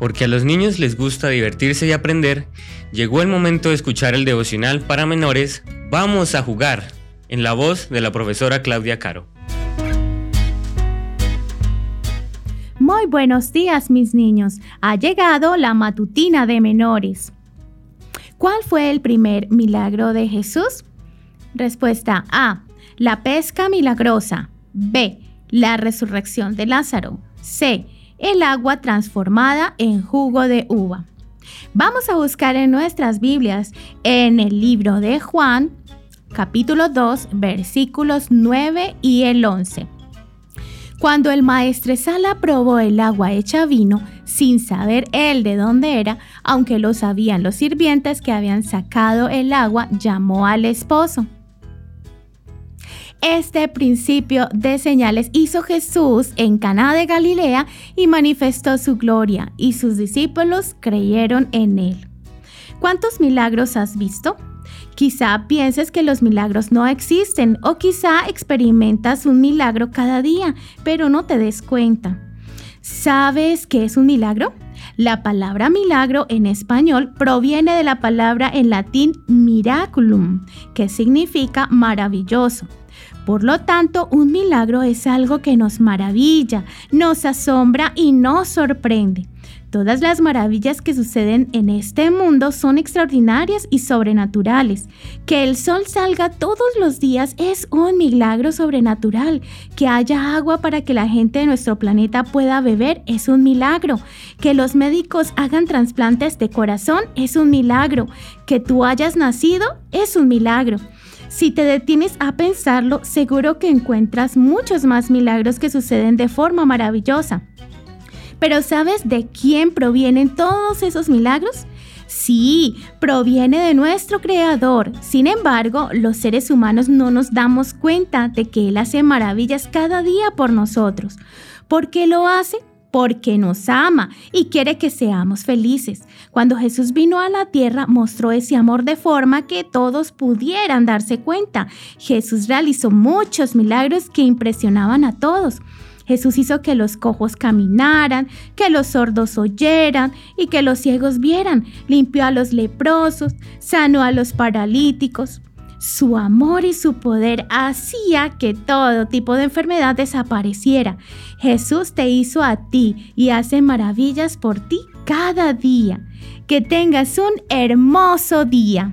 porque a los niños les gusta divertirse y aprender, llegó el momento de escuchar el devocional para menores Vamos a jugar, en la voz de la profesora Claudia Caro. Muy buenos días mis niños, ha llegado la matutina de menores. ¿Cuál fue el primer milagro de Jesús? Respuesta A. La pesca milagrosa. B. La resurrección de Lázaro. C el agua transformada en jugo de uva. Vamos a buscar en nuestras Biblias en el libro de Juan, capítulo 2, versículos 9 y el 11. Cuando el maestresala probó el agua hecha vino, sin saber él de dónde era, aunque lo sabían los sirvientes que habían sacado el agua, llamó al esposo. Este principio de señales hizo Jesús en Caná de Galilea y manifestó su gloria, y sus discípulos creyeron en él. ¿Cuántos milagros has visto? Quizá pienses que los milagros no existen o quizá experimentas un milagro cada día, pero no te des cuenta. ¿Sabes qué es un milagro? La palabra milagro en español proviene de la palabra en latín miraculum, que significa maravilloso. Por lo tanto, un milagro es algo que nos maravilla, nos asombra y nos sorprende. Todas las maravillas que suceden en este mundo son extraordinarias y sobrenaturales. Que el sol salga todos los días es un milagro sobrenatural. Que haya agua para que la gente de nuestro planeta pueda beber es un milagro. Que los médicos hagan trasplantes de corazón es un milagro. Que tú hayas nacido es un milagro. Si te detienes a pensarlo, seguro que encuentras muchos más milagros que suceden de forma maravillosa. Pero ¿sabes de quién provienen todos esos milagros? Sí, proviene de nuestro Creador. Sin embargo, los seres humanos no nos damos cuenta de que Él hace maravillas cada día por nosotros. ¿Por qué lo hace? porque nos ama y quiere que seamos felices. Cuando Jesús vino a la tierra mostró ese amor de forma que todos pudieran darse cuenta. Jesús realizó muchos milagros que impresionaban a todos. Jesús hizo que los cojos caminaran, que los sordos oyeran y que los ciegos vieran. Limpió a los leprosos, sanó a los paralíticos. Su amor y su poder hacía que todo tipo de enfermedad desapareciera. Jesús te hizo a ti y hace maravillas por ti cada día. Que tengas un hermoso día.